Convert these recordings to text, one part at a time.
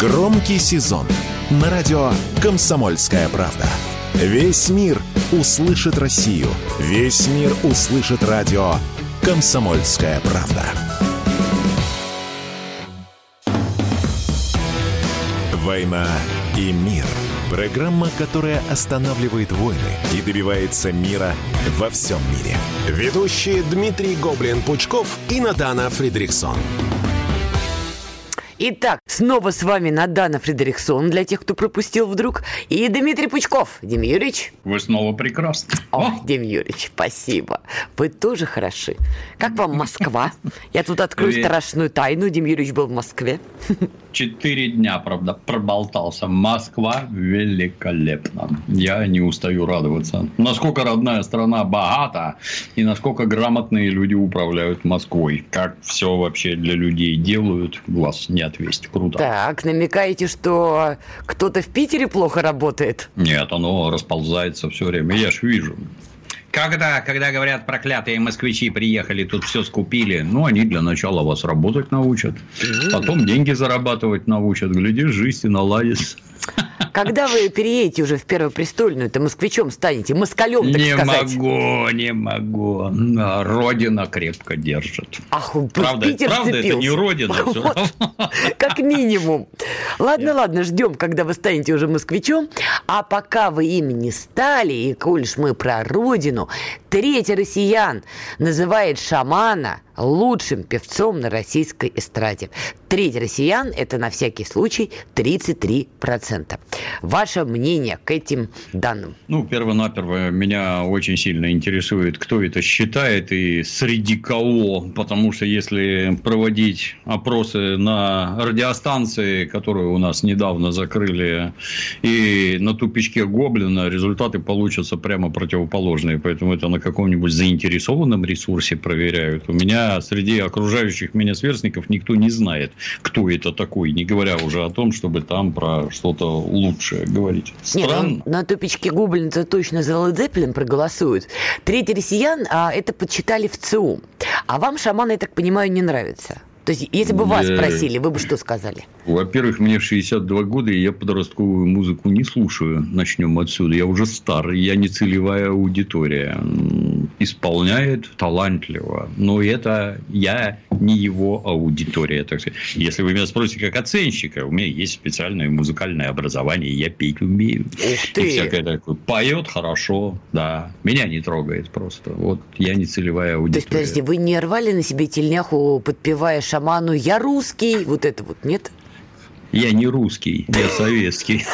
Громкий сезон на радио «Комсомольская правда». Весь мир услышит Россию. Весь мир услышит радио «Комсомольская правда». «Война и мир» – программа, которая останавливает войны и добивается мира во всем мире. Ведущие Дмитрий Гоблин-Пучков и Надана Фридрихсон. Итак, снова с вами Надана Фредериксон, для тех, кто пропустил вдруг, и Дмитрий Пучков. Дим Юрьевич. Вы снова прекрасны. О, Дим Юрьевич, спасибо. Вы тоже хороши. Как вам Москва? Я тут открою страшную тайну. Дим Юрьевич был в Москве. Четыре дня, правда, проболтался. Москва великолепна. Я не устаю радоваться. Насколько родная страна богата, и насколько грамотные люди управляют Москвой. Как все вообще для людей делают, глаз не отвесть. Круто. Так, намекаете, что кто-то в Питере плохо работает? Нет, оно расползается все время. Я ж вижу. Когда, когда говорят, проклятые москвичи приехали, тут все скупили, ну, они для начала вас работать научат, потом деньги зарабатывать научат, глядишь, жизнь и наладится. Когда вы переедете уже в Первопрестольную, то москвичом станете, москалем, так не сказать. Не могу, не могу. Родина крепко держит. Ах, правда, Питер правда это не Родина. Вот, как минимум. Ладно, ладно, ждем, когда вы станете уже москвичом. А пока вы ими не стали, и коль мы про Родину, третий россиян называет шамана лучшим певцом на российской эстраде. Треть россиян – это на всякий случай 33%. Ваше мнение к этим данным? Ну, перво-наперво меня очень сильно интересует, кто это считает и среди кого. Потому что если проводить опросы на радиостанции, которые у нас недавно закрыли, и на тупичке Гоблина, результаты получатся прямо противоположные. Поэтому это на каком-нибудь заинтересованном ресурсе проверяют. У меня среди окружающих меня сверстников никто не знает, кто это такой, не говоря уже о том, чтобы там про что-то лучшее говорить. Странно. Ну, на топичке Гоблина-то точно за Led Zeppelin проголосуют. Третий россиян а, это подсчитали в ЦУ. А вам шаманы, я так понимаю, не нравятся? То есть, если бы вас Я- спросили, вы бы что сказали? Во-первых, мне 62 года, и я подростковую музыку не слушаю. Начнем отсюда. Я уже стар, я не целевая аудитория. Исполняет талантливо. Но это я не его аудитория. Так сказать. Если вы меня спросите как оценщика, у меня есть специальное музыкальное образование, я петь умею. Ух И ты! всякое такое. Поет хорошо, да. Меня не трогает просто. Вот я не целевая То есть, аудитория. подожди, вы не рвали на себе тельняху, подпевая шаману «Я русский», вот это вот, нет? Я не русский, я советский.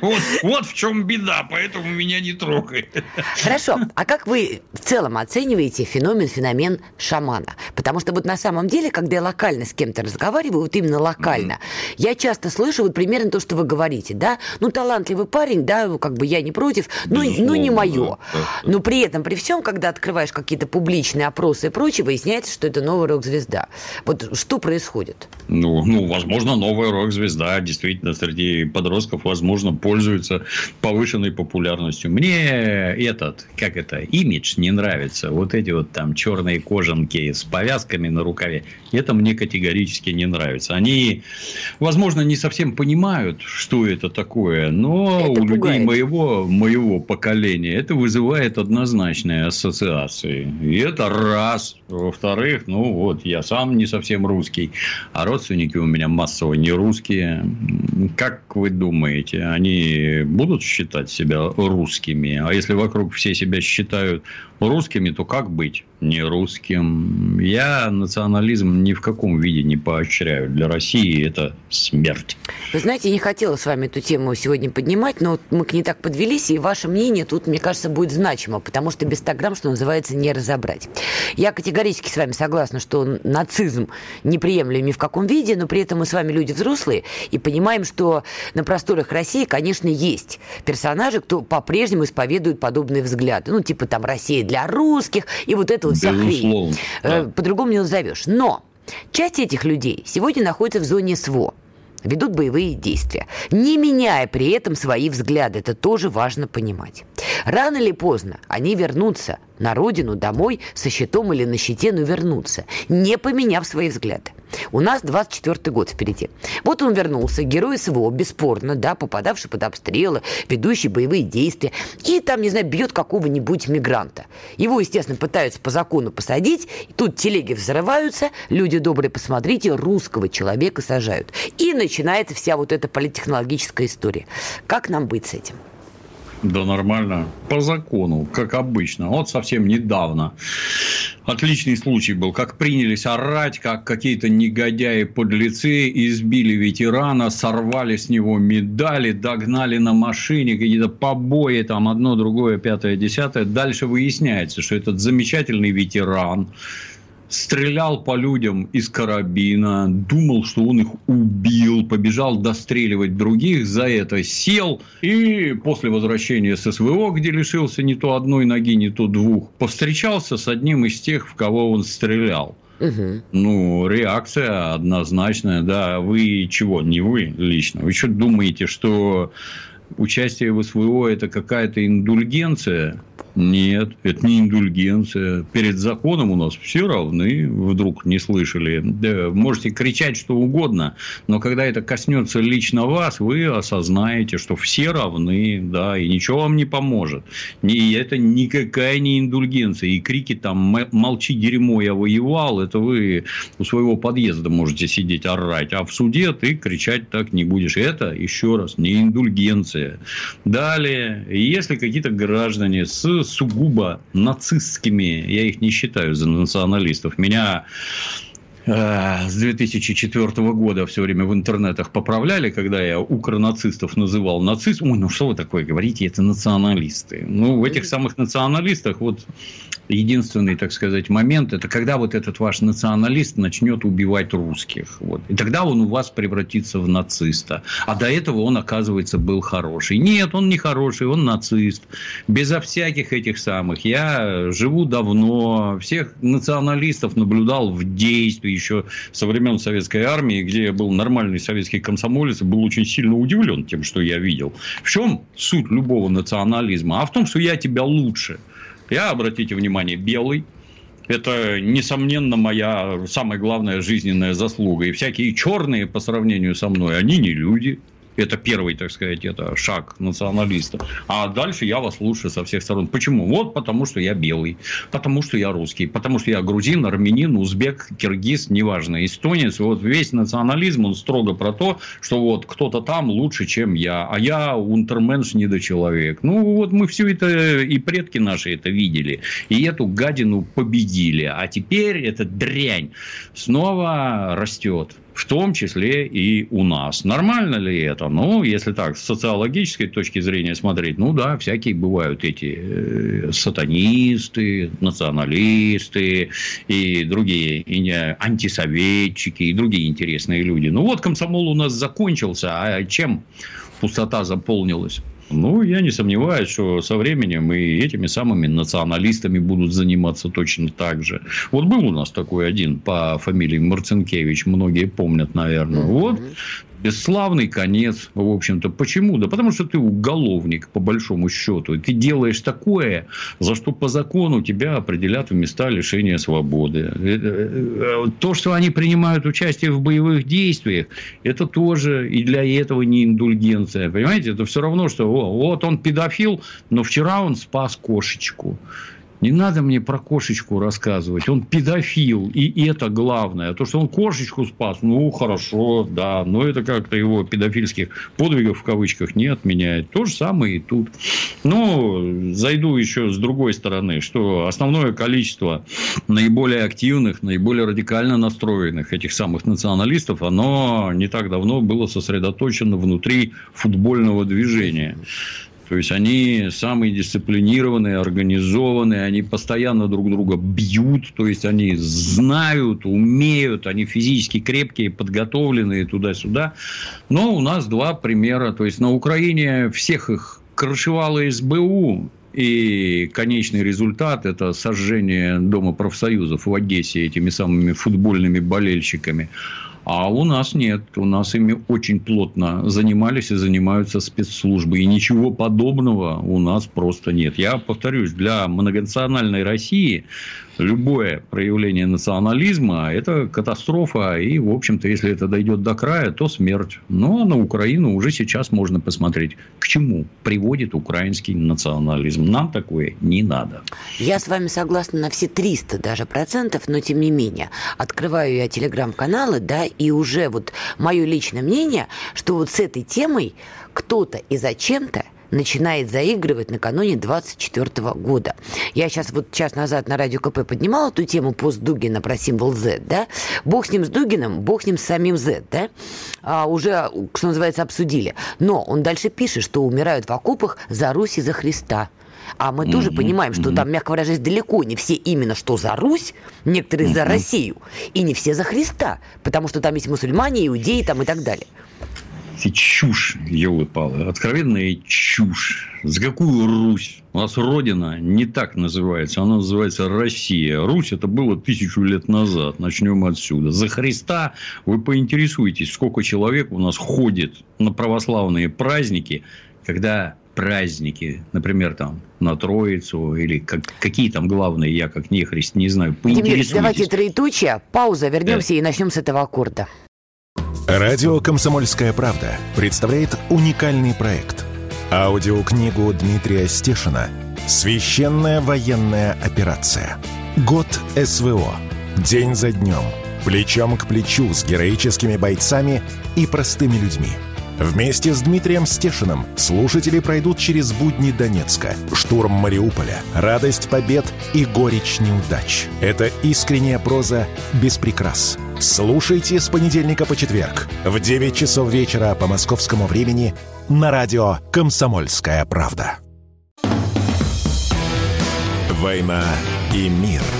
Вот, вот в чем беда, поэтому меня не трогает. Хорошо, а как вы в целом оцениваете феномен, феномен шамана? Потому что вот на самом деле, когда я локально с кем-то разговариваю, вот именно локально, я часто слышу вот примерно то, что вы говорите, да? Ну, талантливый парень, да, ну, как бы я не против, ну, ну не мое. да, Но при этом, при всем, когда открываешь какие-то публичные опросы и прочее, выясняется, что это новая рок-звезда. Вот что происходит? Ну, ну, возможно, новая рок-звезда действительно среди подростков, возможно, пользуется повышенной популярностью. Мне этот, как это, имидж не нравится. Вот эти вот там черные кожанки с повязками на рукаве. Это мне категорически не нравится. Они, возможно, не совсем понимают, что это такое, но Это у людей пугает. моего, моего поколения это вызывает однозначные ассоциации. И это раз. Во-вторых, ну вот, я сам не совсем русский, а родственники у меня массово не русские. Как вы думаете, они будут считать себя русскими? А если вокруг все себя считают русскими, то как быть не русским? Я национализм ни в каком виде не поощряю. Для России это смерть. Вы знаете, я не хотела с вами эту тему сегодня поднимать, но вот мы к ней так подвелись, и ваше мнение тут, мне кажется, будет значимо, потому что без 100 грамм, что называется, не разобрать. Я категорически с вами согласна, что нацизм неприемлем ни в каком виде, но при этом мы с вами люди взрослые и понимаем, что на просторах России, конечно, есть персонажи, кто по-прежнему исповедует подобные взгляды. Ну, типа там Россия для русских, и вот это вся хрень. Э, да. По-другому не назовешь. Но часть этих людей сегодня находится в зоне СВО ведут боевые действия, не меняя при этом свои взгляды. Это тоже важно понимать. Рано или поздно они вернутся на родину, домой, со щитом или на щите, но вернутся, не поменяв свои взгляды. У нас 24 год впереди. Вот он вернулся, герой СВО, бесспорно, да, попадавший под обстрелы, ведущий боевые действия, и там, не знаю, бьет какого-нибудь мигранта. Его, естественно, пытаются по закону посадить, и тут телеги взрываются, люди добрые, посмотрите, русского человека сажают. И начинается вся вот эта политтехнологическая история. Как нам быть с этим? Да нормально. По закону, как обычно. Вот совсем недавно отличный случай был, как принялись орать, как какие-то негодяи-подлецы избили ветерана, сорвали с него медали, догнали на машине, какие-то побои, там одно, другое, пятое, десятое. Дальше выясняется, что этот замечательный ветеран стрелял по людям из карабина, думал, что он их убил, побежал достреливать других, за это сел и после возвращения с СВО, где лишился не то одной ноги, не то двух, повстречался с одним из тех, в кого он стрелял. Угу. Ну, реакция однозначная, да. Вы чего? Не вы лично. Вы что думаете, что участие в СВО это какая-то индульгенция? Нет, это не индульгенция. Перед законом у нас все равны, вдруг не слышали. Да, можете кричать что угодно, но когда это коснется лично вас, вы осознаете, что все равны, да, и ничего вам не поможет. И это никакая не индульгенция. И крики там «молчи, дерьмо, я воевал», это вы у своего подъезда можете сидеть орать, а в суде ты кричать так не будешь. Это, еще раз, не индульгенция. Далее, если какие-то граждане с сугубо нацистскими, я их не считаю за националистов. Меня э, с 2004 года все время в интернетах поправляли, когда я укронацистов называл нацист. Ой, ну что вы такое говорите, это националисты. Ну, в этих самых националистах вот единственный, так сказать, момент, это когда вот этот ваш националист начнет убивать русских. Вот. И тогда он у вас превратится в нациста. А до этого он, оказывается, был хороший. Нет, он не хороший, он нацист. Безо всяких этих самых. Я живу давно, всех националистов наблюдал в действии еще со времен Советской Армии, где я был нормальный советский комсомолец, был очень сильно удивлен тем, что я видел. В чем суть любого национализма? А в том, что я тебя лучше. Я, обратите внимание, белый. Это, несомненно, моя самая главная жизненная заслуга. И всякие черные по сравнению со мной, они не люди. Это первый, так сказать, это шаг националиста. А дальше я вас слушаю со всех сторон. Почему? Вот потому, что я белый, потому, что я русский, потому, что я грузин, армянин, узбек, киргиз, неважно, эстонец. Вот весь национализм, он строго про то, что вот кто-то там лучше, чем я, а я унтерменш недочеловек. Ну, вот мы все это, и предки наши это видели, и эту гадину победили. А теперь эта дрянь снова растет в том числе и у нас. Нормально ли это? Ну, если так, с социологической точки зрения смотреть, ну да, всякие бывают эти э, сатанисты, националисты и другие и антисоветчики и другие интересные люди. Ну вот комсомол у нас закончился, а чем пустота заполнилась? Ну, я не сомневаюсь, что со временем и этими самыми националистами будут заниматься точно так же. Вот был у нас такой один по фамилии Марцинкевич, многие помнят, наверное. Вот бесславный конец, в общем-то. Почему? Да потому что ты уголовник, по большому счету. И ты делаешь такое, за что по закону тебя определят в места лишения свободы. Э, э, то, что они принимают участие в боевых действиях, это тоже и для этого не индульгенция. Понимаете, это все равно, что о, вот он педофил, но вчера он спас кошечку. Не надо мне про кошечку рассказывать. Он педофил, и это главное. А то, что он кошечку спас, ну, хорошо, да. Но это как-то его педофильских подвигов, в кавычках, не отменяет. То же самое и тут. Но зайду еще с другой стороны, что основное количество наиболее активных, наиболее радикально настроенных этих самых националистов, оно не так давно было сосредоточено внутри футбольного движения. То есть они самые дисциплинированные, организованные, они постоянно друг друга бьют, то есть они знают, умеют, они физически крепкие, подготовленные туда-сюда. Но у нас два примера. То есть на Украине всех их крышевало СБУ, и конечный результат – это сожжение Дома профсоюзов в Одессе этими самыми футбольными болельщиками. А у нас нет. У нас ими очень плотно занимались и занимаются спецслужбы. И ничего подобного у нас просто нет. Я повторюсь, для многонациональной России любое проявление национализма – это катастрофа. И, в общем-то, если это дойдет до края, то смерть. А на Украину уже сейчас можно посмотреть, к чему приводит украинский национализм. Нам такое не надо. Я с вами согласна на все 300 даже процентов, но тем не менее. Открываю я телеграм-каналы, да, и уже вот мое личное мнение, что вот с этой темой кто-то и зачем-то начинает заигрывать накануне 24 года. Я сейчас вот час назад на радио КП поднимала эту тему пост Дугина про символ Z, да? Бог с ним с Дугином, бог с ним с самим Z, да? А, уже, что называется, обсудили. Но он дальше пишет, что умирают в окопах за Русь и за Христа. А мы mm-hmm. тоже понимаем, что mm-hmm. там, мягко выражаясь, далеко не все именно что за Русь, некоторые mm-hmm. за Россию, и не все за Христа, потому что там есть мусульмане, иудеи там и так далее эти чушь, елы-палы, откровенная чушь. За какую Русь? У нас Родина не так называется, она называется Россия. Русь это было тысячу лет назад, начнем отсюда. За Христа вы поинтересуетесь, сколько человек у нас ходит на православные праздники, когда праздники, например, там на Троицу или как, какие там главные, я как нехрист не знаю, поинтересуйтесь. давайте троеточие, пауза, вернемся да. и начнем с этого аккорда. Радио «Комсомольская правда» представляет уникальный проект. Аудиокнигу Дмитрия Стешина «Священная военная операция. Год СВО. День за днем. Плечом к плечу с героическими бойцами и простыми людьми». Вместе с Дмитрием Стешиным слушатели пройдут через будни Донецка, штурм Мариуполя, радость побед и горечь неудач. Это искренняя проза без прикрас – Слушайте с понедельника по четверг в 9 часов вечера по московскому времени на радио «Комсомольская правда». «Война и мир» –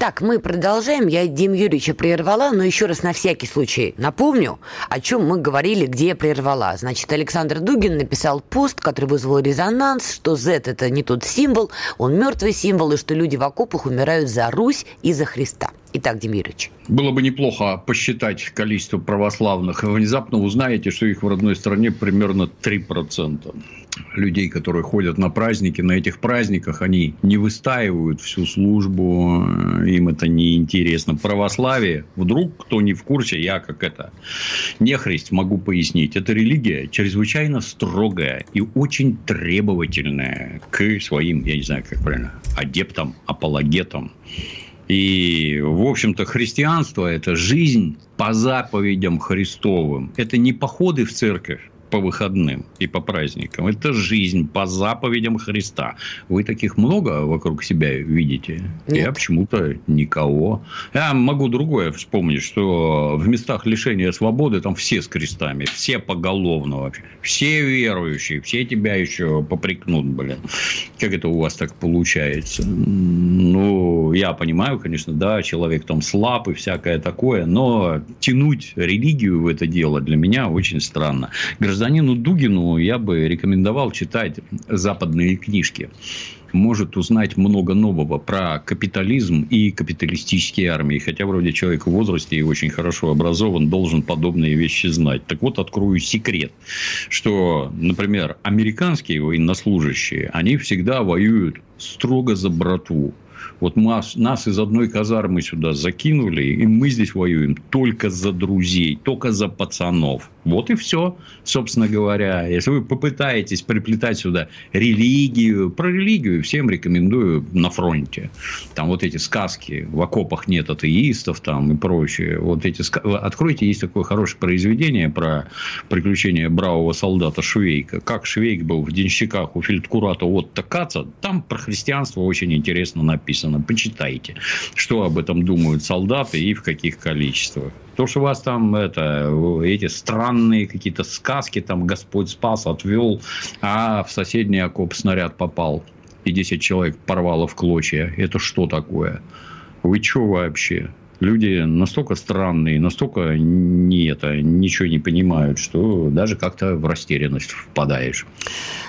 Так, мы продолжаем. Я Дим Юрьевича прервала, но еще раз на всякий случай напомню, о чем мы говорили, где я прервала. Значит, Александр Дугин написал пост, который вызвал резонанс, что Z – это не тот символ, он мертвый символ, и что люди в окопах умирают за Русь и за Христа. Итак, Дим. Было бы неплохо посчитать количество православных. Внезапно узнаете, что их в родной стране примерно 3% людей, которые ходят на праздники, на этих праздниках, они не выстаивают всю службу, им это не интересно. Православие, вдруг кто не в курсе, я как это нехрист могу пояснить, это религия чрезвычайно строгая и очень требовательная к своим, я не знаю, как правильно, адептам, апологетам. И, в общем-то, христианство – это жизнь по заповедям Христовым. Это не походы в церковь, по выходным и по праздникам. Это жизнь по заповедям Христа. Вы таких много вокруг себя видите? Нет. Я почему-то никого. Я могу другое вспомнить, что в местах лишения свободы там все с крестами, все поголовно вообще. Все верующие, все тебя еще попрекнут, блин. Как это у вас так получается? Ну, я понимаю, конечно, да, человек там слаб и всякое такое, но тянуть религию в это дело для меня очень странно. Гражданин гражданину Дугину я бы рекомендовал читать западные книжки. Может узнать много нового про капитализм и капиталистические армии. Хотя вроде человек в возрасте и очень хорошо образован, должен подобные вещи знать. Так вот, открою секрет, что, например, американские военнослужащие, они всегда воюют строго за братву. Вот нас, нас из одной казармы сюда закинули, и мы здесь воюем только за друзей, только за пацанов. Вот и все, собственно говоря. Если вы попытаетесь приплетать сюда религию, про религию всем рекомендую на фронте. Там вот эти сказки, в окопах нет атеистов там и прочее. Вот эти Откройте, есть такое хорошее произведение про приключения бравого солдата Швейка. Как Швейк был в денщиках у фельдкурата Отто Каца. Там про христианство очень интересно написано. Почитайте, что об этом думают солдаты и в каких количествах. То, что у вас там это, эти странные какие-то сказки, там Господь спас, отвел, а в соседний окоп снаряд попал, и 10 человек порвало в клочья. Это что такое? Вы что вообще? Люди настолько странные, настолько не это, ничего не понимают, что даже как-то в растерянность впадаешь.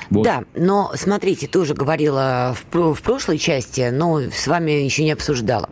Вот. Да, но смотрите, тоже говорила в, в прошлой части, но с вами еще не обсуждала.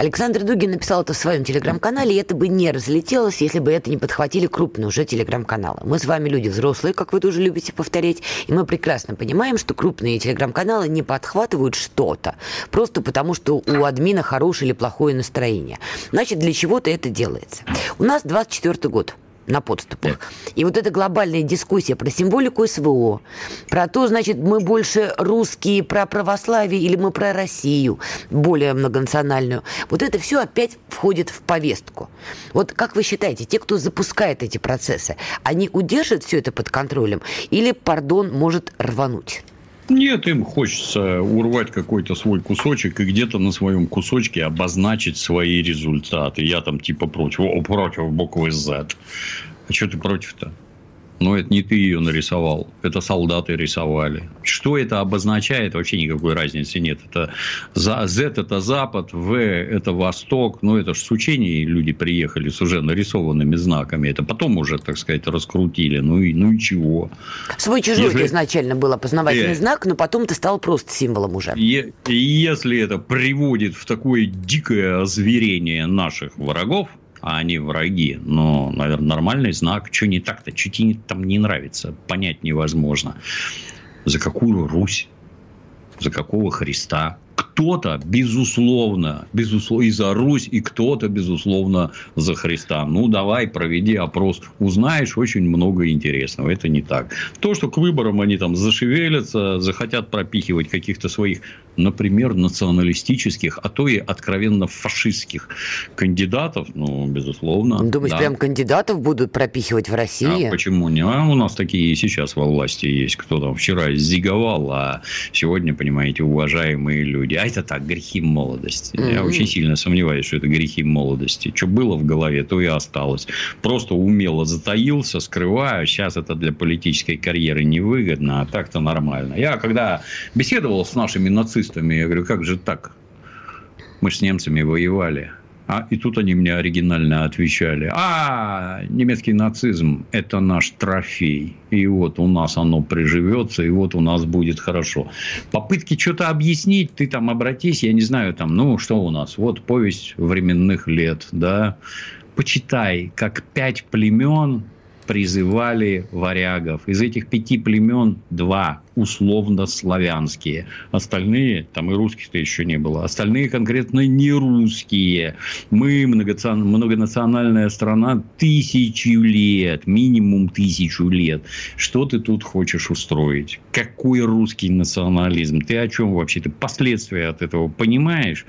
Александр Дугин написал это в своем телеграм-канале, и это бы не разлетелось, если бы это не подхватили крупные уже телеграм-каналы. Мы с вами люди взрослые, как вы тоже любите повторять, и мы прекрасно понимаем, что крупные телеграм-каналы не подхватывают что-то, просто потому что у админа хорошее или плохое настроение. Значит, для чего-то это делается. У нас 24 год на подступах. И вот эта глобальная дискуссия про символику СВО, про то, значит, мы больше русские про православие или мы про Россию, более многонациональную, вот это все опять входит в повестку. Вот как вы считаете, те, кто запускает эти процессы, они удержат все это под контролем или, пардон, может рвануть? Нет, им хочется урвать какой-то свой кусочек и где-то на своем кусочке обозначить свои результаты. Я там типа против, против буквы Z. А что ты против-то? Но это не ты ее нарисовал, это солдаты рисовали. Что это обозначает, вообще никакой разницы нет. Это Z это Запад, В это Восток. Ну, это же с учений люди приехали с уже нарисованными знаками. Это потом уже, так сказать, раскрутили. Ну и, ну и чего? Свой чужой если... изначально был опознавательный э... знак, но потом ты стал просто символом уже. Е... Если это приводит в такое дикое озверение наших врагов, а они враги. Но, наверное, нормальный знак. Что не так-то? Что тебе там не нравится? Понять невозможно. За какую Русь? За какого Христа? кто-то, безусловно, безусловно, и за Русь, и кто-то, безусловно, за Христа. Ну, давай, проведи опрос. Узнаешь очень много интересного. Это не так. То, что к выборам они там зашевелятся, захотят пропихивать каких-то своих, например, националистических, а то и откровенно фашистских кандидатов, ну, безусловно. Думаешь, да. прям кандидатов будут пропихивать в России? А почему не? А у нас такие и сейчас во власти есть. Кто там вчера зиговал, а сегодня, понимаете, уважаемые люди люди. А это так, грехи молодости. Mm-hmm. Я очень сильно сомневаюсь, что это грехи молодости. Что было в голове, то и осталось. Просто умело затаился, скрываю. Сейчас это для политической карьеры невыгодно, а так-то нормально. Я когда беседовал с нашими нацистами, я говорю, как же так? Мы с немцами воевали. А, и тут они мне оригинально отвечали, а, немецкий нацизм – это наш трофей. И вот у нас оно приживется, и вот у нас будет хорошо. Попытки что-то объяснить, ты там обратись, я не знаю, там, ну, что у нас? Вот повесть временных лет, да. Почитай, как пять племен призывали варягов. Из этих пяти племен два условно славянские. Остальные, там и русских-то еще не было, остальные конкретно не русские. Мы многонациональная страна тысячу лет, минимум тысячу лет. Что ты тут хочешь устроить? Какой русский национализм? Ты о чем вообще? Ты последствия от этого понимаешь?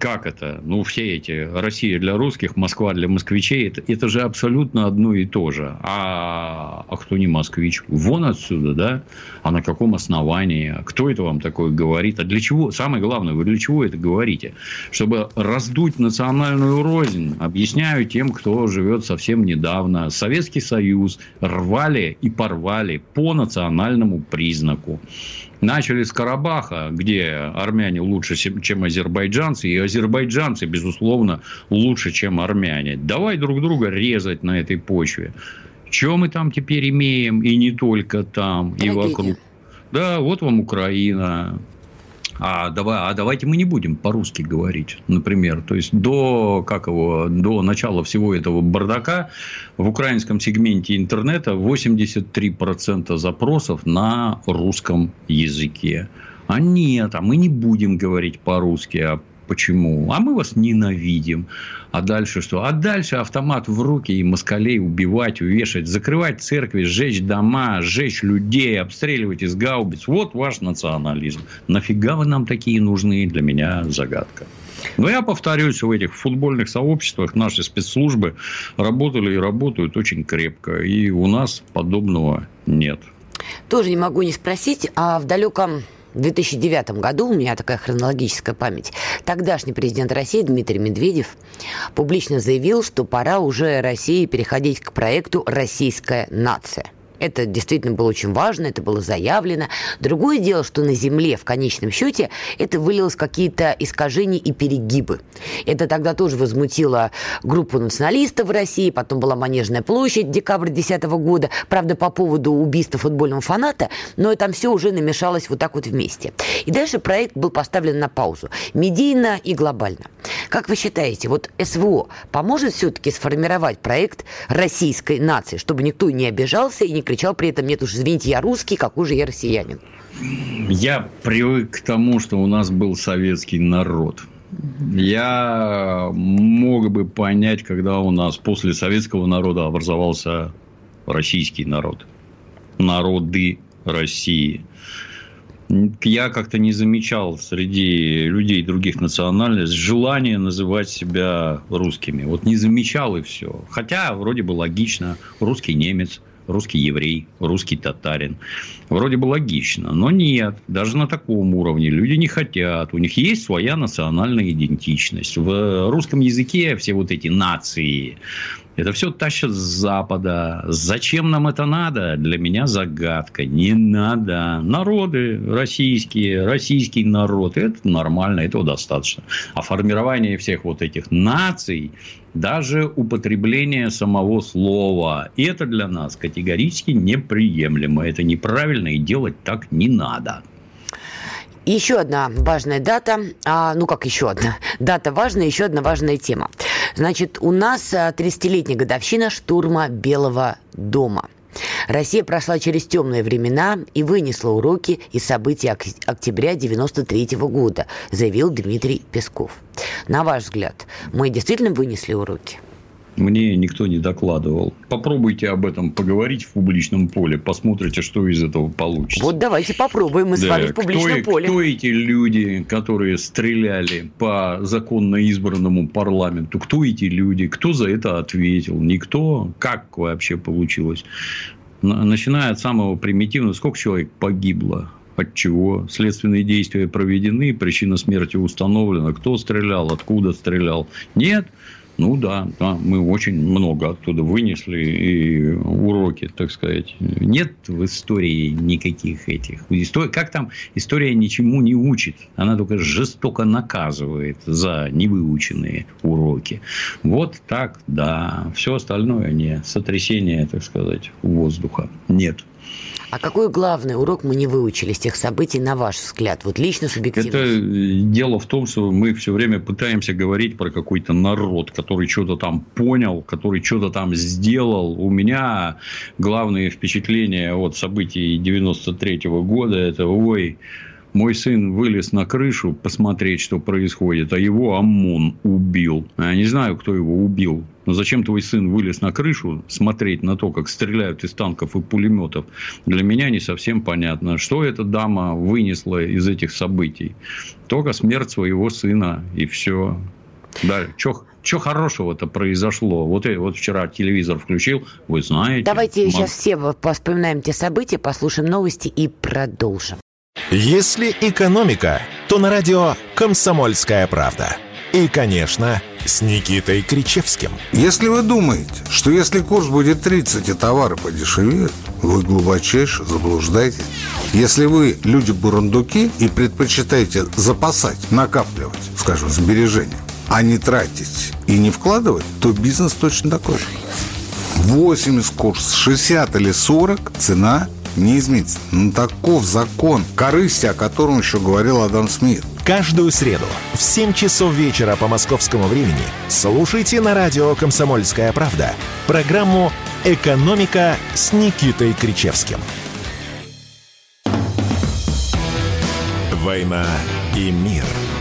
Как это? Ну, все эти Россия для русских, Москва для москвичей, это, это же абсолютно одно и то же. А, а кто не москвич? Вон отсюда, да? А на каком основании? Кто это вам такое говорит? А для чего? Самое главное, вы для чего это говорите? Чтобы раздуть национальную рознь. Объясняю тем, кто живет совсем недавно. Советский Союз рвали и порвали по национальному признаку. Начали с Карабаха, где армяне лучше, чем азербайджанцы, и азербайджанцы, безусловно, лучше, чем армяне. Давай друг друга резать на этой почве. Что мы там теперь имеем, и не только там, Трагедия. и вокруг. Да, вот вам Украина, а, давай, а давайте мы не будем по-русски говорить, например. То есть, до, как его, до начала всего этого бардака в украинском сегменте интернета 83% запросов на русском языке. А нет, а мы не будем говорить по-русски, а Почему? А мы вас ненавидим. А дальше что? А дальше автомат в руки и москалей убивать, вешать, закрывать церкви, сжечь дома, сжечь людей, обстреливать из гаубиц. Вот ваш национализм. Нафига вы нам такие нужны? Для меня загадка. Но я повторюсь, в этих футбольных сообществах наши спецслужбы работали и работают очень крепко. И у нас подобного нет. Тоже не могу не спросить, а в далеком в 2009 году, у меня такая хронологическая память, тогдашний президент России Дмитрий Медведев публично заявил, что пора уже России переходить к проекту «Российская нация». Это действительно было очень важно, это было заявлено. Другое дело, что на земле в конечном счете это вылилось какие-то искажения и перегибы. Это тогда тоже возмутило группу националистов в России, потом была Манежная площадь, декабрь 2010 года, правда, по поводу убийства футбольного фаната, но там все уже намешалось вот так вот вместе. И дальше проект был поставлен на паузу, медийно и глобально. Как вы считаете, вот СВО поможет все-таки сформировать проект российской нации, чтобы никто не обижался и не кричал при этом, нет уж, извините, я русский, какой же я россиянин? Я привык к тому, что у нас был советский народ. Я мог бы понять, когда у нас после советского народа образовался российский народ. Народы России. Я как-то не замечал среди людей других национальностей желания называть себя русскими. Вот не замечал и все. Хотя вроде бы логично. Русский немец, русский еврей, русский татарин. Вроде бы логично, но нет. Даже на таком уровне люди не хотят. У них есть своя национальная идентичность. В русском языке все вот эти нации, это все тащат с Запада. Зачем нам это надо? Для меня загадка. Не надо. Народы российские, российский народ. Это нормально, этого достаточно. А формирование всех вот этих наций, даже употребление самого слова, это для нас категорически неприемлемо. Это неправильно и делать так не надо. Еще одна важная дата, а, ну как еще одна, дата важная, еще одна важная тема. Значит, у нас 30-летняя а, годовщина штурма Белого дома. Россия прошла через темные времена и вынесла уроки из событий октября 93 года, заявил Дмитрий Песков. На ваш взгляд, мы действительно вынесли уроки? Мне никто не докладывал. Попробуйте об этом поговорить в публичном поле, посмотрите, что из этого получится. Вот давайте попробуем мы да. с вами в публичном кто, поле. Кто эти люди, которые стреляли по законно избранному парламенту? Кто эти люди? Кто за это ответил? Никто. Как вообще получилось? Начиная от самого примитивного, сколько человек погибло? от чего. Следственные действия проведены, причина смерти установлена. Кто стрелял, откуда стрелял. Нет, ну да, да, мы очень много оттуда вынесли и уроки, так сказать. Нет в истории никаких этих. История, как там история ничему не учит, она только жестоко наказывает за невыученные уроки. Вот так, да. Все остальное не сотрясение, так сказать, воздуха. Нет. А какой главный урок мы не выучили с тех событий, на ваш взгляд? Вот лично субъективно. Это э, дело в том, что мы все время пытаемся говорить про какой-то народ, который что-то там понял, который что-то там сделал. У меня главные впечатления от событий 93 -го года – это ой, мой сын вылез на крышу посмотреть, что происходит, а его ОМОН убил. Я не знаю, кто его убил. Но зачем твой сын вылез на крышу смотреть на то, как стреляют из танков и пулеметов? Для меня не совсем понятно, что эта дама вынесла из этих событий. Только смерть своего сына и все. Да, что хорошего-то произошло? Вот, я, вот вчера телевизор включил, вы знаете. Давайте мам... сейчас все вспоминаем те события, послушаем новости и продолжим. Если экономика, то на радио «Комсомольская правда». И, конечно, с Никитой Кричевским. Если вы думаете, что если курс будет 30 и товары подешевеют, вы глубочайше заблуждаетесь. Если вы люди-бурундуки и предпочитаете запасать, накапливать, скажем, сбережения, а не тратить и не вкладывать, то бизнес точно такой же. 80 курс, 60 или 40 цена не изменится. Ну, таков закон корысти, о котором еще говорил Адам Смит. Каждую среду в 7 часов вечера по московскому времени слушайте на радио «Комсомольская правда» программу «Экономика» с Никитой Кричевским. «Война и мир» –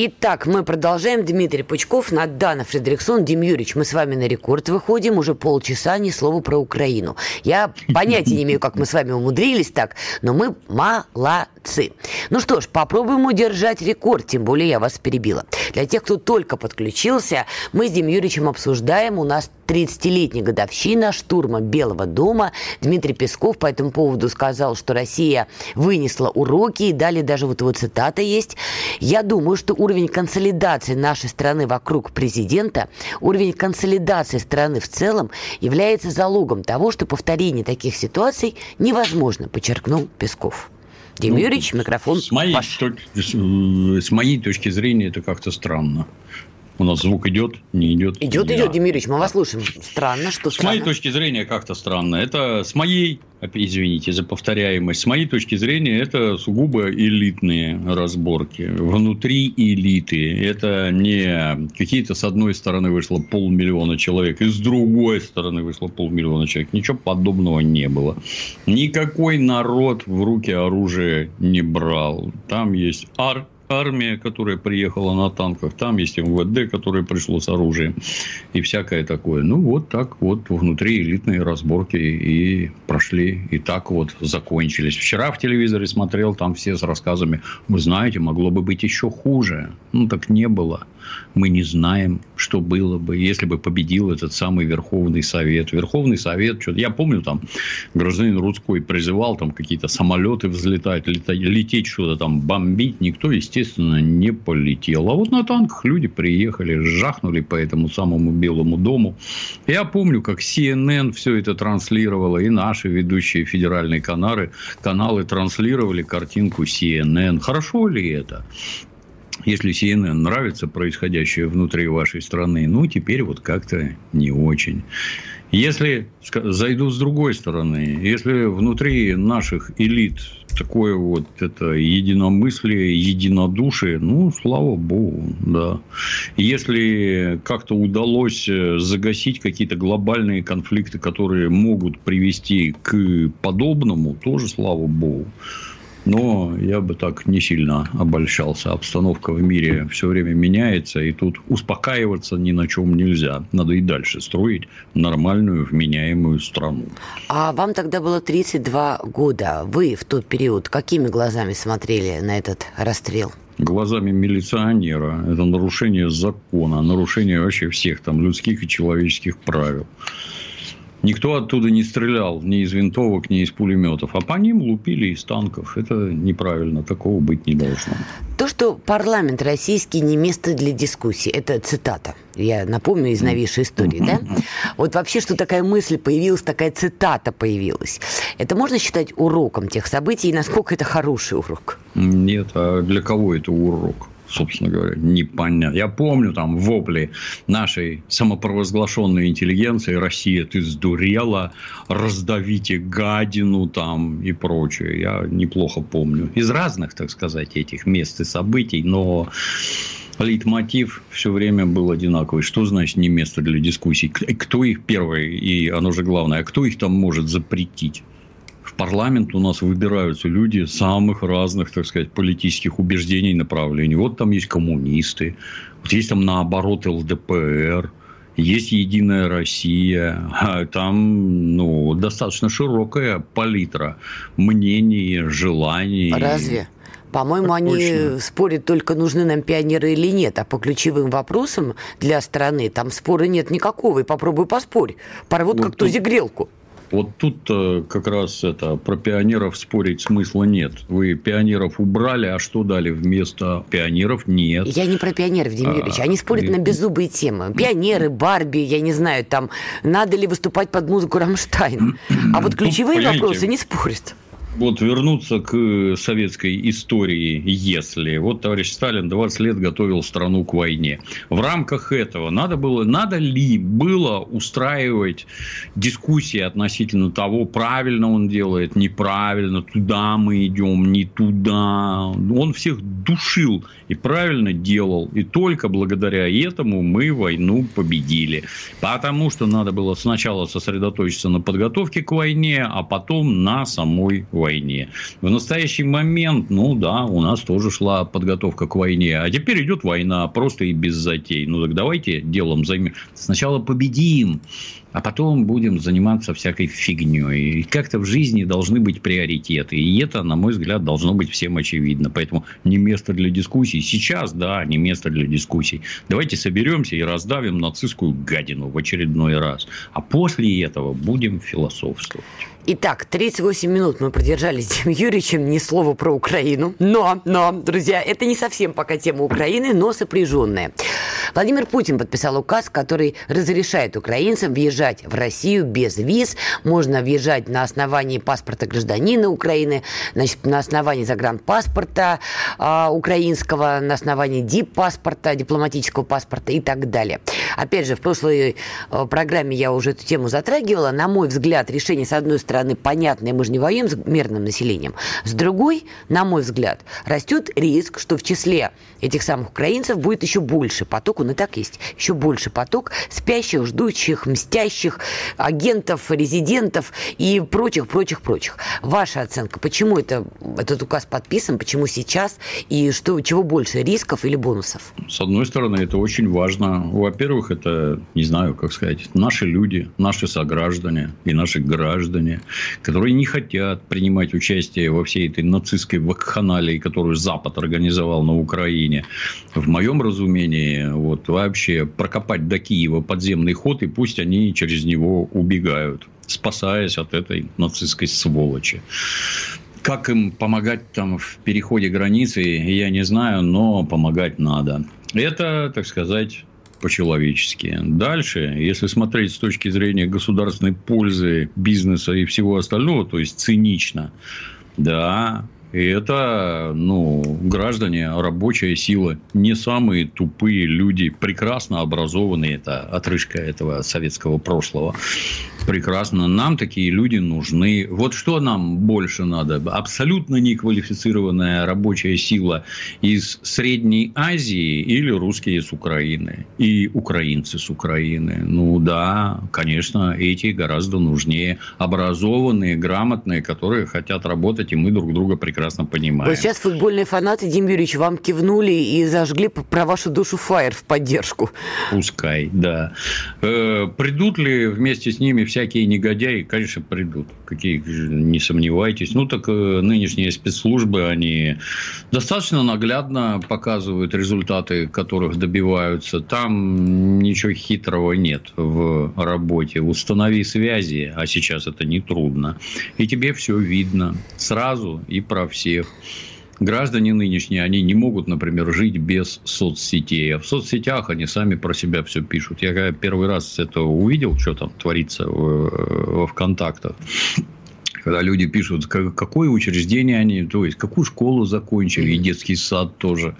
Итак, мы продолжаем. Дмитрий Пучков, Надана Фредериксон, Дим Юрьевич, мы с вами на рекорд выходим. Уже полчаса ни слова про Украину. Я понятия не имею, как мы с вами умудрились так, но мы молодцы. Ну что ж, попробуем удержать рекорд, тем более я вас перебила. Для тех, кто только подключился, мы с Дим Юрьевичем обсуждаем, у нас 30-летняя годовщина штурма Белого дома. Дмитрий Песков по этому поводу сказал, что Россия вынесла уроки, и далее даже вот его цитата есть. Я думаю, что уровень консолидации нашей страны вокруг президента, уровень консолидации страны в целом является залогом того, что повторение таких ситуаций невозможно, подчеркнул Песков. Дим ну, Юрьевич, микрофон с моей, ваш. Точ, с, с моей точки зрения, это как-то странно. У нас звук идет, не идет. Идет, идет, Демирович, мы вас слушаем. Странно, что странно. С моей точки зрения, как-то странно. Это с моей, извините за повторяемость, с моей точки зрения, это сугубо элитные разборки. Внутри элиты. Это не какие-то с одной стороны вышло полмиллиона человек, и с другой стороны вышло полмиллиона человек. Ничего подобного не было. Никакой народ в руки оружие не брал. Там есть арт армия, которая приехала на танках, там есть МВД, которое пришло с оружием и всякое такое. Ну, вот так вот внутри элитные разборки и прошли, и так вот закончились. Вчера в телевизоре смотрел, там все с рассказами, вы знаете, могло бы быть еще хуже. Ну, так не было. Мы не знаем, что было бы, если бы победил этот самый Верховный Совет. Верховный Совет, что я помню, там гражданин Рудской призывал там какие-то самолеты взлетать, летать, лететь что-то там, бомбить. Никто, естественно, не полетел. А вот на танках люди приехали, жахнули по этому самому Белому дому. Я помню, как CNN все это транслировало, и наши ведущие федеральные каналы, каналы транслировали картинку CNN. Хорошо ли это? Если CNN нравится происходящее внутри вашей страны, ну, теперь вот как-то не очень. Если зайду с другой стороны, если внутри наших элит такое вот это единомыслие, единодушие, ну, слава богу, да. Если как-то удалось э, загасить какие-то глобальные конфликты, которые могут привести к подобному, тоже слава богу. Но я бы так не сильно обольщался. Обстановка в мире все время меняется, и тут успокаиваться ни на чем нельзя. Надо и дальше строить нормальную, вменяемую страну. А вам тогда было 32 года. Вы в тот период какими глазами смотрели на этот расстрел? глазами милиционера. Это нарушение закона, нарушение вообще всех там людских и человеческих правил. Никто оттуда не стрелял ни из винтовок, ни из пулеметов. А по ним лупили из танков. Это неправильно. Такого быть не должно. То, что парламент российский не место для дискуссии, это цитата. Я напомню из новейшей истории, да? Вот вообще, что такая мысль появилась, такая цитата появилась. Это можно считать уроком тех событий, и насколько это хороший урок? Нет, а для кого это урок? Собственно говоря, непонятно. Я помню там вопли нашей самопровозглашенной интеллигенции «Россия, ты сдурела, раздавите гадину» там и прочее. Я неплохо помню. Из разных, так сказать, этих мест и событий, но лейтмотив все время был одинаковый. Что значит не место для дискуссий? Кто их первый, и оно же главное, а кто их там может запретить? Парламент у нас выбираются люди самых разных, так сказать, политических убеждений и направлений. Вот там есть коммунисты, вот есть там наоборот ЛДПР, есть Единая Россия, а там ну, достаточно широкая палитра мнений, желаний. Разве? По-моему, они точно. спорят только, нужны нам пионеры или нет. А по ключевым вопросам для страны там спора нет никакого. И попробуй поспорь. Порвут ну, как тут... грелку. Вот тут как раз это про пионеров спорить смысла нет. Вы пионеров убрали, а что дали вместо пионеров? Нет. Я не про пионеров, Демьянович. А, Они спорят и... на беззубые темы. Пионеры, Барби, я не знаю, там, надо ли выступать под музыку Рамштайн. А вот ключевые вопросы не спорят вот вернуться к советской истории, если вот товарищ Сталин 20 лет готовил страну к войне. В рамках этого надо было, надо ли было устраивать дискуссии относительно того, правильно он делает, неправильно, туда мы идем, не туда. Он всех душил и правильно делал. И только благодаря этому мы войну победили. Потому что надо было сначала сосредоточиться на подготовке к войне, а потом на самой войне. В настоящий момент, ну да, у нас тоже шла подготовка к войне. А теперь идет война, просто и без затей. Ну так давайте делом займем. Сначала победим, а потом будем заниматься всякой фигней. И как-то в жизни должны быть приоритеты. И это, на мой взгляд, должно быть всем очевидно. Поэтому не место для дискуссий. Сейчас, да, не место для дискуссий. Давайте соберемся и раздавим нацистскую гадину в очередной раз. А после этого будем философствовать. Итак, 38 минут мы продержались с Дим Юрьевичем, ни слова про Украину. Но, но, друзья, это не совсем пока тема Украины, но сопряженная. Владимир Путин подписал указ, который разрешает украинцам въезжать в Россию без виз. Можно въезжать на основании паспорта гражданина Украины, значит, на основании загранпаспорта э, украинского, на основании дип-паспорта, дипломатического паспорта и так далее. Опять же, в прошлой э, программе я уже эту тему затрагивала. На мой взгляд, решение, с одной стороны, понятное, мы же не воюем с мирным населением. С другой, на мой взгляд, растет риск, что в числе этих самых украинцев будет еще больше поток, он и так есть, еще больше поток спящих, ждущих, мстящих агентов, резидентов и прочих, прочих, прочих. Ваша оценка, почему это, этот указ подписан, почему сейчас и что, чего больше, рисков или бонусов? С одной стороны, это очень важно. Во-первых, это, не знаю, как сказать, наши люди, наши сограждане и наши граждане которые не хотят принимать участие во всей этой нацистской вакханалии, которую Запад организовал на Украине. В моем разумении, вот вообще прокопать до Киева подземный ход, и пусть они через него убегают, спасаясь от этой нацистской сволочи. Как им помогать там в переходе границы, я не знаю, но помогать надо. Это, так сказать, по-человечески. Дальше, если смотреть с точки зрения государственной пользы, бизнеса и всего остального, то есть цинично, да, и это, ну, граждане, рабочая сила, не самые тупые люди, прекрасно образованные, это отрыжка этого советского прошлого. Прекрасно. Нам такие люди нужны. Вот что нам больше надо? Абсолютно неквалифицированная рабочая сила из Средней Азии или русские с Украины? И украинцы с Украины? Ну да, конечно, эти гораздо нужнее. Образованные, грамотные, которые хотят работать, и мы друг друга прекрасно прекрасно понимаем. Вот сейчас футбольные фанаты, Дим Юрьевич, вам кивнули и зажгли про вашу душу фаер в поддержку. Пускай, да. Э, придут ли вместе с ними всякие негодяи? Конечно, придут. Какие, не сомневайтесь. Ну, так э, нынешние спецслужбы, они достаточно наглядно показывают результаты, которых добиваются. Там ничего хитрого нет в работе. Установи связи, а сейчас это не трудно. И тебе все видно сразу и про всех. Граждане нынешние, они не могут, например, жить без соцсетей. А в соцсетях они сами про себя все пишут. Я когда первый раз это увидел, что там творится во ВКонтактах, когда люди пишут, какое учреждение они, то есть какую школу закончили, и детский сад тоже,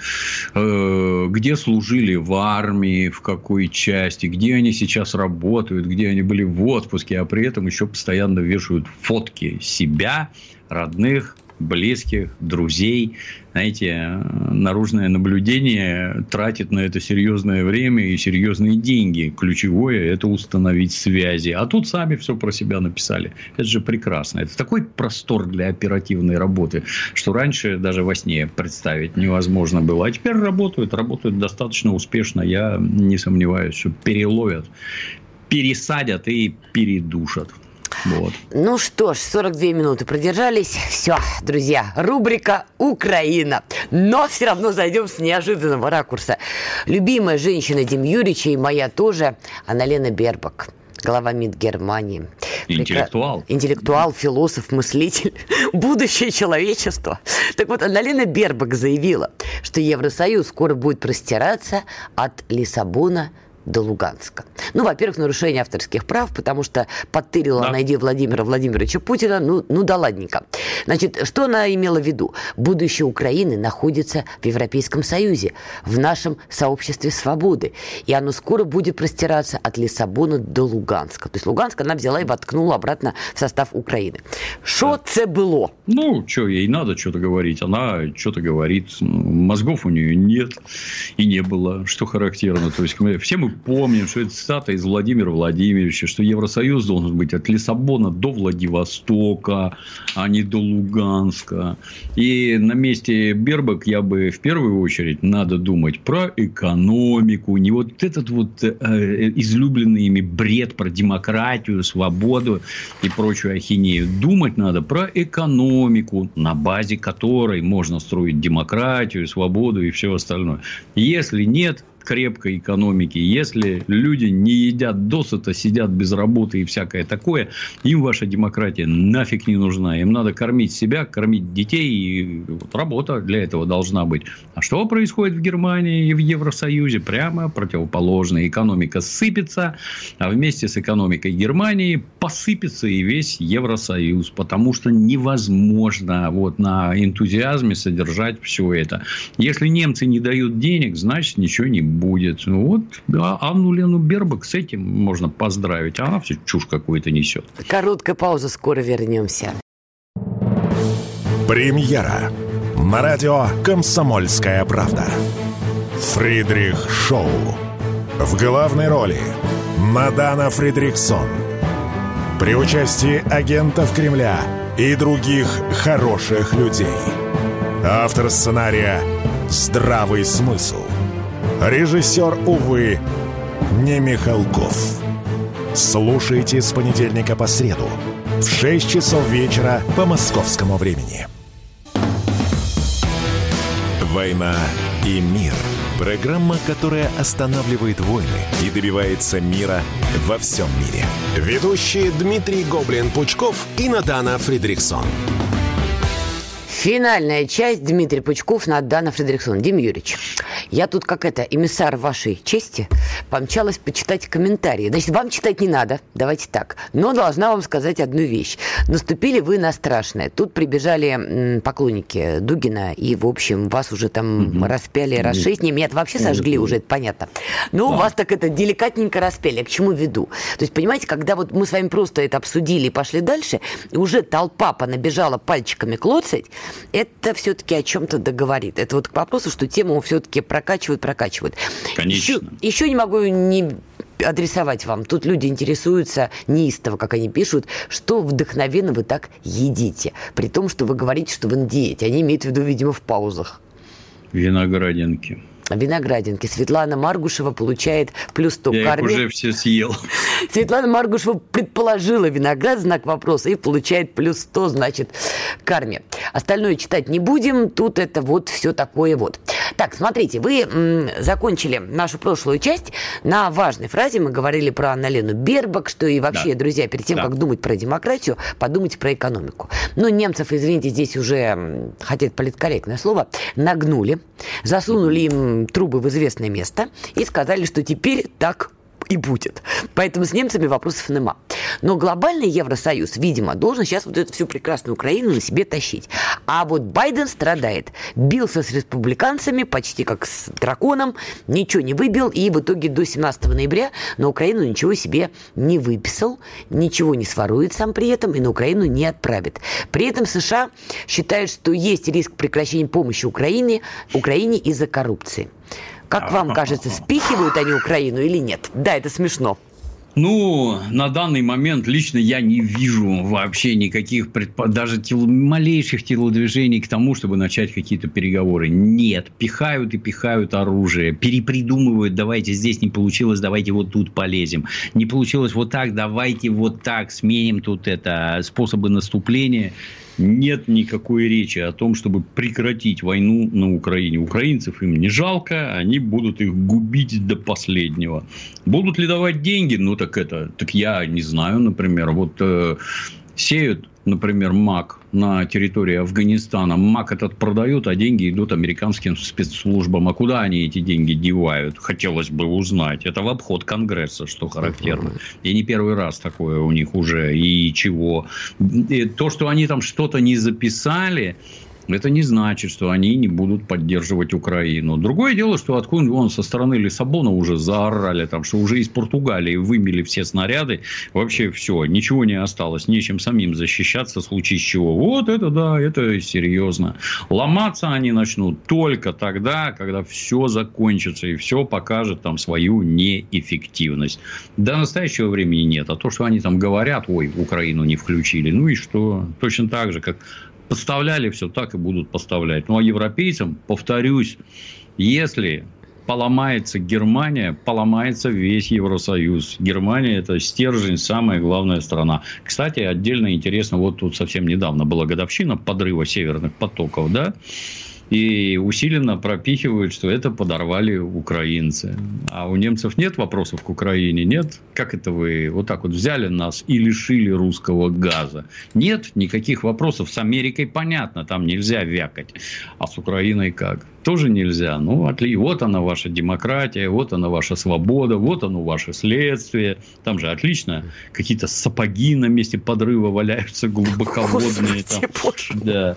э, где служили в армии, в какой части, где они сейчас работают, где они были в отпуске, а при этом еще постоянно вешают фотки себя, родных, близких, друзей. Знаете, наружное наблюдение тратит на это серьезное время и серьезные деньги. Ключевое – это установить связи. А тут сами все про себя написали. Это же прекрасно. Это такой простор для оперативной работы, что раньше даже во сне представить невозможно было. А теперь работают, работают достаточно успешно. Я не сомневаюсь, что переловят, пересадят и передушат. Вот. Ну что ж, 42 минуты продержались. Все, друзья, рубрика «Украина». Но все равно зайдем с неожиданного ракурса. Любимая женщина Дим Юрьевича и моя тоже, Аналена Бербак глава МИД Германии. Интеллектуал. Интеллектуал, философ, мыслитель, будущее человечества. Так вот, Аналина Бербак заявила, что Евросоюз скоро будет простираться от Лиссабона до Луганска. Ну, во-первых, нарушение авторских прав, потому что подтырила да. найди Владимира Владимировича Путина. Ну, ну да ладненько. Значит, что она имела в виду? Будущее Украины находится в Европейском Союзе, в нашем сообществе свободы. И оно скоро будет простираться от Лиссабона до Луганска. То есть Луганск она взяла и воткнула обратно в состав Украины. Что да. це было? Ну, что, ей надо что-то говорить. Она что-то говорит. Мозгов у нее нет и не было, что характерно. То есть все мы помним, что это цитата из Владимира Владимировича, что Евросоюз должен быть от Лиссабона до Владивостока, а не до Луганска. И на месте Бербак я бы в первую очередь надо думать про экономику, не вот этот вот э, излюбленный ими бред про демократию, свободу и прочую ахинею. Думать надо про экономику, на базе которой можно строить демократию, свободу и все остальное. Если нет, крепкой экономики, если люди не едят досыта, сидят без работы и всякое такое, им ваша демократия нафиг не нужна. Им надо кормить себя, кормить детей, и работа для этого должна быть. А что происходит в Германии и в Евросоюзе? Прямо противоположно. Экономика сыпется, а вместе с экономикой Германии посыпется и весь Евросоюз, потому что невозможно вот на энтузиазме содержать все это. Если немцы не дают денег, значит ничего не. Ну, вот да, Анну Лену Бербак с этим можно поздравить. А она все чушь какую-то несет. Короткая пауза, скоро вернемся. Премьера на радио «Комсомольская правда». Фридрих Шоу. В главной роли Мадана Фридриксон. При участии агентов Кремля и других хороших людей. Автор сценария «Здравый смысл». Режиссер, увы, не Михалков. Слушайте с понедельника по среду в 6 часов вечера по московскому времени. «Война и мир» – программа, которая останавливает войны и добивается мира во всем мире. Ведущие Дмитрий Гоблин-Пучков и Надана Фридриксон. Финальная часть. Дмитрий Пучков, Надана Фредериксон. Дим Юрьевич, я тут как это, эмиссар вашей чести, помчалась почитать комментарии. Значит, вам читать не надо, давайте так. Но должна вам сказать одну вещь. Наступили вы на страшное. Тут прибежали поклонники Дугина, и, в общем, вас уже там угу. распяли, расшили. Не, меня вообще сожгли уже, это понятно. Но да. вас так это деликатненько распяли. к чему веду? То есть, понимаете, когда вот мы с вами просто это обсудили и пошли дальше, уже толпа понабежала пальчиками клоцать, это все-таки о чем-то договорит. Это вот к вопросу, что тему все-таки прокачивают, прокачивают. Конечно. Еще, еще не могу не адресовать вам. Тут люди интересуются неистово, как они пишут, что вдохновенно вы так едите. При том, что вы говорите, что вы на диете. Они имеют в виду, видимо, в паузах. Виноградинки. Виноградинки. Светлана Маргушева получает плюс 100 Я карме. уже все съел. Светлана Маргушева предположила виноград, знак вопроса, и получает плюс 100, значит, карме. Остальное читать не будем. Тут это вот все такое вот. Так, смотрите, вы м, закончили нашу прошлую часть на важной фразе. Мы говорили про Анналену Бербак, что и вообще, да. друзья, перед тем, да. как думать про демократию, подумайте про экономику. Но немцев, извините, здесь уже, хотя это политкорректное слово, нагнули, засунули им трубы в известное место и сказали, что теперь так и будет. Поэтому с немцами вопросов нема. Но глобальный Евросоюз, видимо, должен сейчас вот эту всю прекрасную Украину на себе тащить. А вот Байден страдает. Бился с республиканцами почти как с драконом, ничего не выбил, и в итоге до 17 ноября на Украину ничего себе не выписал, ничего не сворует сам при этом и на Украину не отправит. При этом США считают, что есть риск прекращения помощи Украине, Украине из-за коррупции. Как вам кажется, спихивают они Украину или нет? Да, это смешно. Ну, на данный момент лично я не вижу вообще никаких предпо... даже тел... малейших телодвижений к тому, чтобы начать какие-то переговоры. Нет, пихают и пихают оружие, перепридумывают, давайте здесь не получилось, давайте вот тут полезем. Не получилось вот так, давайте вот так, сменим тут это способы наступления нет никакой речи о том, чтобы прекратить войну на Украине. Украинцев им не жалко, они будут их губить до последнего. Будут ли давать деньги? Ну, так это, так я не знаю, например. Вот э, сеют например, МАК на территории Афганистана, МАК этот продают, а деньги идут американским спецслужбам. А куда они эти деньги девают? Хотелось бы узнать. Это в обход Конгресса, что характерно. И не первый раз такое у них уже. И чего? И то, что они там что-то не записали, это не значит, что они не будут поддерживать Украину. Другое дело, что откуда вон со стороны Лиссабона уже заорали, там, что уже из Португалии вымели все снаряды. Вообще все, ничего не осталось, нечем самим защищаться в случае чего. Вот это да, это серьезно. Ломаться они начнут только тогда, когда все закончится и все покажет там свою неэффективность. До настоящего времени нет. А то, что они там говорят, ой, Украину не включили, ну и что? Точно так же, как поставляли все, так и будут поставлять. Ну, а европейцам, повторюсь, если поломается Германия, поломается весь Евросоюз. Германия – это стержень, самая главная страна. Кстати, отдельно интересно, вот тут совсем недавно была годовщина подрыва северных потоков, да, и усиленно пропихивают, что это подорвали украинцы. А у немцев нет вопросов к Украине? Нет? Как это вы вот так вот взяли нас и лишили русского газа? Нет, никаких вопросов. С Америкой понятно, там нельзя вякать. А с Украиной как? Тоже нельзя. Ну, отли... вот она ваша демократия, вот она ваша свобода, вот оно ваше следствие. Там же отлично какие-то сапоги на месте подрыва валяются глубоководные. Господи, там. Да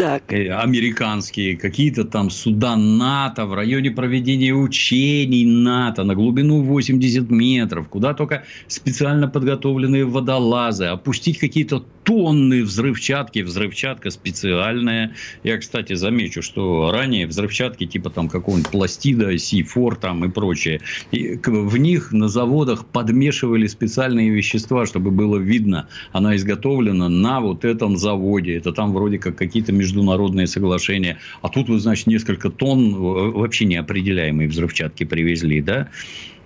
так. Э, американские, какие-то там суда НАТО в районе проведения учений НАТО на глубину 80 метров, куда только специально подготовленные водолазы, опустить какие-то тонны взрывчатки, взрывчатка специальная. Я, кстати, замечу, что ранее взрывчатки типа там какого-нибудь пластида, C4 там и прочее, и в них на заводах подмешивали специальные вещества, чтобы было видно, она изготовлена на вот этом заводе. Это там вроде как какие-то международные соглашения. А тут, вы, значит, несколько тонн вообще неопределяемой взрывчатки привезли, да?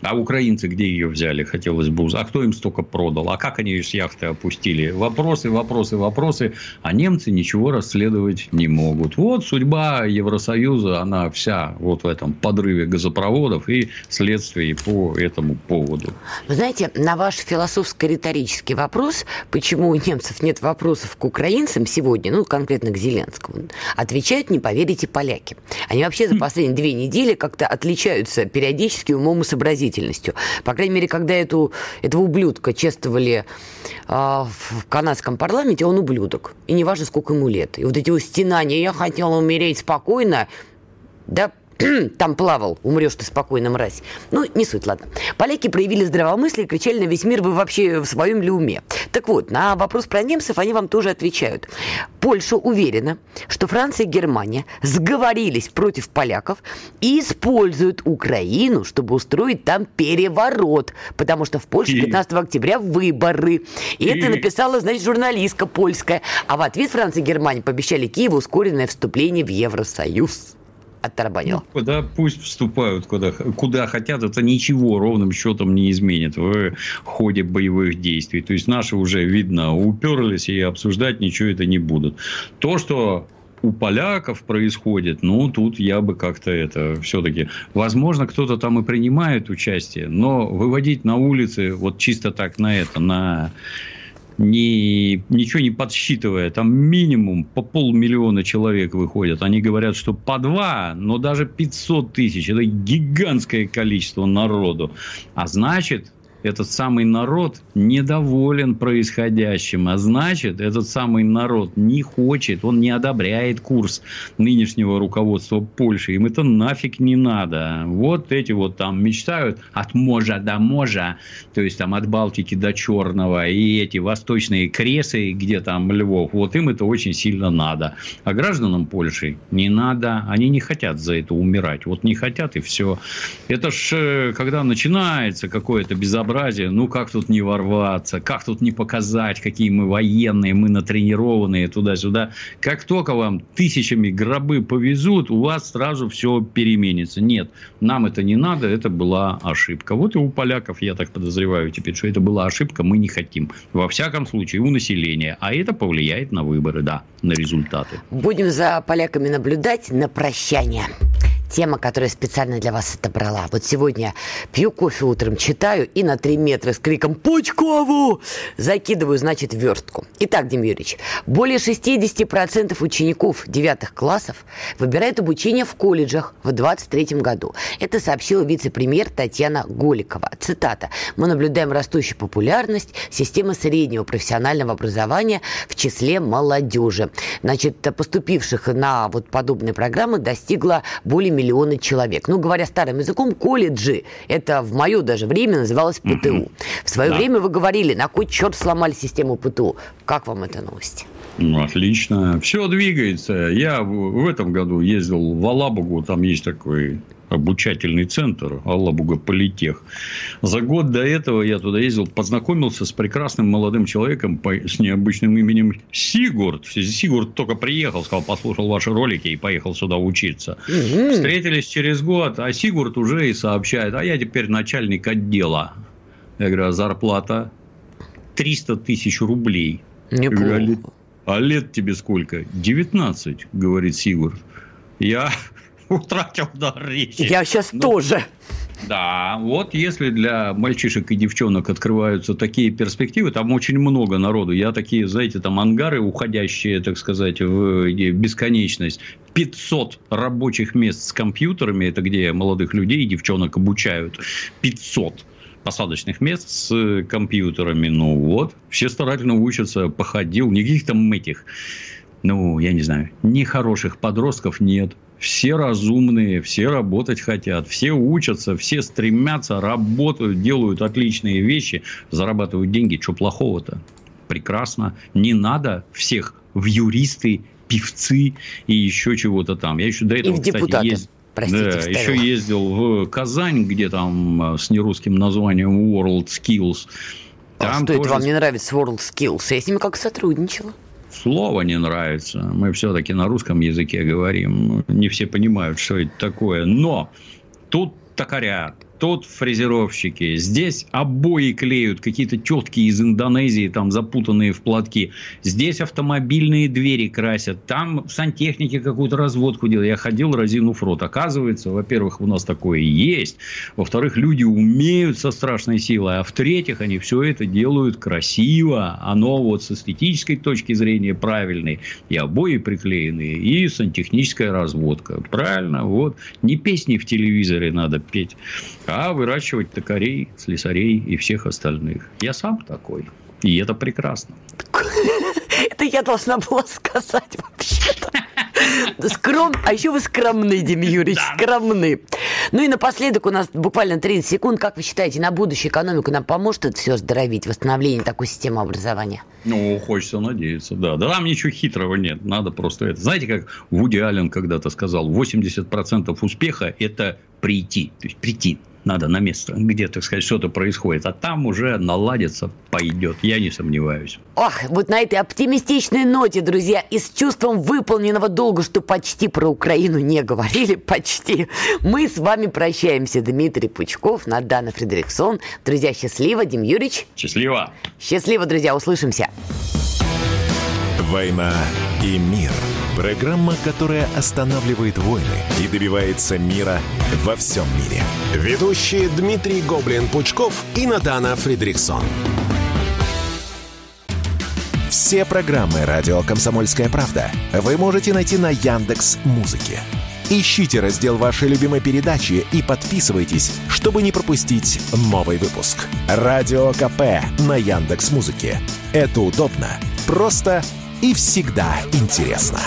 А украинцы где ее взяли, хотелось бы узнать. А кто им столько продал? А как они ее с яхты опустили? Вопросы, вопросы, вопросы. А немцы ничего расследовать не могут. Вот судьба Евросоюза, она вся вот в этом подрыве газопроводов и следствии по этому поводу. Вы знаете, на ваш философско-риторический вопрос, почему у немцев нет вопросов к украинцам сегодня, ну, конкретно к Зеленскому, отвечают, не поверите, поляки. Они вообще за последние две недели как-то отличаются периодически умом и сообразительностью действительностью. По крайней мере, когда эту, этого ублюдка чествовали э, в канадском парламенте, он ублюдок. И не важно, сколько ему лет. И вот эти вот стенания «я хотела умереть спокойно», да там плавал, умрешь ты спокойно, мразь. Ну, не суть, ладно. Поляки проявили здравомыслие и кричали на весь мир, вы вообще в своем ли уме? Так вот, на вопрос про немцев они вам тоже отвечают. Польша уверена, что Франция и Германия сговорились против поляков и используют Украину, чтобы устроить там переворот, потому что в Польше 15 октября выборы. И это написала, значит, журналистка польская. А в ответ Франция и Германия пообещали Киеву ускоренное вступление в Евросоюз оттарабанил. Ну, куда пусть вступают, куда, куда хотят, это ничего ровным счетом не изменит в ходе боевых действий. То есть наши уже, видно, уперлись и обсуждать ничего это не будут. То, что у поляков происходит, ну, тут я бы как-то это все-таки... Возможно, кто-то там и принимает участие, но выводить на улицы вот чисто так на это, на не, ничего не подсчитывая, там минимум по полмиллиона человек выходят. Они говорят, что по два, но даже 500 тысяч. Это гигантское количество народу. А значит, этот самый народ недоволен происходящим, а значит, этот самый народ не хочет, он не одобряет курс нынешнего руководства Польши. Им это нафиг не надо. Вот эти вот там мечтают от можа до можа, то есть там от Балтики до Черного, и эти восточные кресы, где там Львов, вот им это очень сильно надо. А гражданам Польши не надо, они не хотят за это умирать. Вот не хотят и все. Это ж э, когда начинается какое-то безобразие безобразие, ну как тут не ворваться, как тут не показать, какие мы военные, мы натренированные туда-сюда. Как только вам тысячами гробы повезут, у вас сразу все переменится. Нет, нам это не надо, это была ошибка. Вот и у поляков, я так подозреваю теперь, что это была ошибка, мы не хотим. Во всяком случае, у населения. А это повлияет на выборы, да, на результаты. Будем за поляками наблюдать на прощание. Тема, которую я специально для вас отобрала. Вот сегодня пью кофе утром, читаю и на три метра с криком «Пучкову!» закидываю, значит, верстку. Итак, Дим Юрьевич, более 60% учеников девятых классов выбирают обучение в колледжах в 2023 году. Это сообщила вице-премьер Татьяна Голикова. Цитата. «Мы наблюдаем растущую популярность системы среднего профессионального образования в числе молодежи». Значит, поступивших на вот подобные программы достигло более миллиона человек. Ну, говоря старым языком, колледжи, это в мое даже время называлось ПТУ. В свое да. время вы говорили, на кой черт сломали систему ПТУ. Как вам эта новость? Ну, отлично. Все двигается. Я в этом году ездил в Алабугу, там есть такой обучательный центр Аллабуга Политех. За год до этого я туда ездил, познакомился с прекрасным молодым человеком с необычным именем Сигурд. Сигурд только приехал, сказал, послушал ваши ролики и поехал сюда учиться. Угу. Встретились через год, а Сигурд уже и сообщает, а я теперь начальник отдела. Я говорю, а зарплата 300 тысяч рублей. Неплохо. А, лет, тебе сколько? 19, говорит Сигурд. Я утратил дар речи. Я сейчас ну, тоже. Да, вот если для мальчишек и девчонок открываются такие перспективы, там очень много народу. Я такие, знаете, там ангары, уходящие, так сказать, в бесконечность. 500 рабочих мест с компьютерами, это где молодых людей и девчонок обучают. 500 посадочных мест с компьютерами. Ну вот, все старательно учатся, походил, никаких там этих, ну, я не знаю, нехороших подростков нет все разумные, все работать хотят, все учатся, все стремятся, работают, делают отличные вещи, зарабатывают деньги. Что плохого-то? Прекрасно. Не надо всех в юристы, певцы и еще чего-то там. Я еще до этого, и в кстати, ездил. Простите, да, еще ездил в Казань, где там с нерусским названием World Skills. А там а что тоже... это вам не нравится World Skills? Я с ними как сотрудничала слово не нравится. Мы все-таки на русском языке говорим. Не все понимают, что это такое. Но тут токаря, тут фрезеровщики, здесь обои клеют, какие-то тетки из Индонезии, там запутанные в платки, здесь автомобильные двери красят, там сантехники какую-то разводку делают. Я ходил, разинув рот. Оказывается, во-первых, у нас такое есть, во-вторых, люди умеют со страшной силой, а в-третьих, они все это делают красиво, оно вот с эстетической точки зрения правильное, и обои приклеенные, и сантехническая разводка. Правильно, вот. Не песни в телевизоре надо петь, а выращивать токарей, слесарей и всех остальных. Я сам такой. И это прекрасно. Это я должна была сказать вообще-то. Скром... А еще вы скромны, Дим Юрьевич, да. скромны. Ну и напоследок у нас буквально 30 секунд. Как вы считаете, на будущее экономику нам поможет это все оздоровить, восстановление такой системы образования? Ну, хочется надеяться, да. Да там ничего хитрого нет. Надо просто это. Знаете, как Вуди Аллен когда-то сказал, 80% успеха – это прийти. То есть, прийти надо на место, где, так сказать, что-то происходит. А там уже наладится, пойдет. Я не сомневаюсь. Ох, вот на этой оптимистичной ноте, друзья, и с чувством выполненного долга, что почти про Украину не говорили, почти, мы с вами прощаемся. Дмитрий Пучков, Надана Фредериксон. Друзья, счастливо. Дим Юрьевич. Счастливо. Счастливо, друзья. Услышимся. «Война и мир» – программа, которая останавливает войны и добивается мира во всем мире. Ведущие Дмитрий Гоблин-Пучков и Надана Фридриксон. Все программы «Радио Комсомольская правда» вы можете найти на Яндекс Музыке. Ищите раздел вашей любимой передачи и подписывайтесь, чтобы не пропустить новый выпуск. Радио КП на Яндекс Музыке. Это удобно, просто и всегда интересно.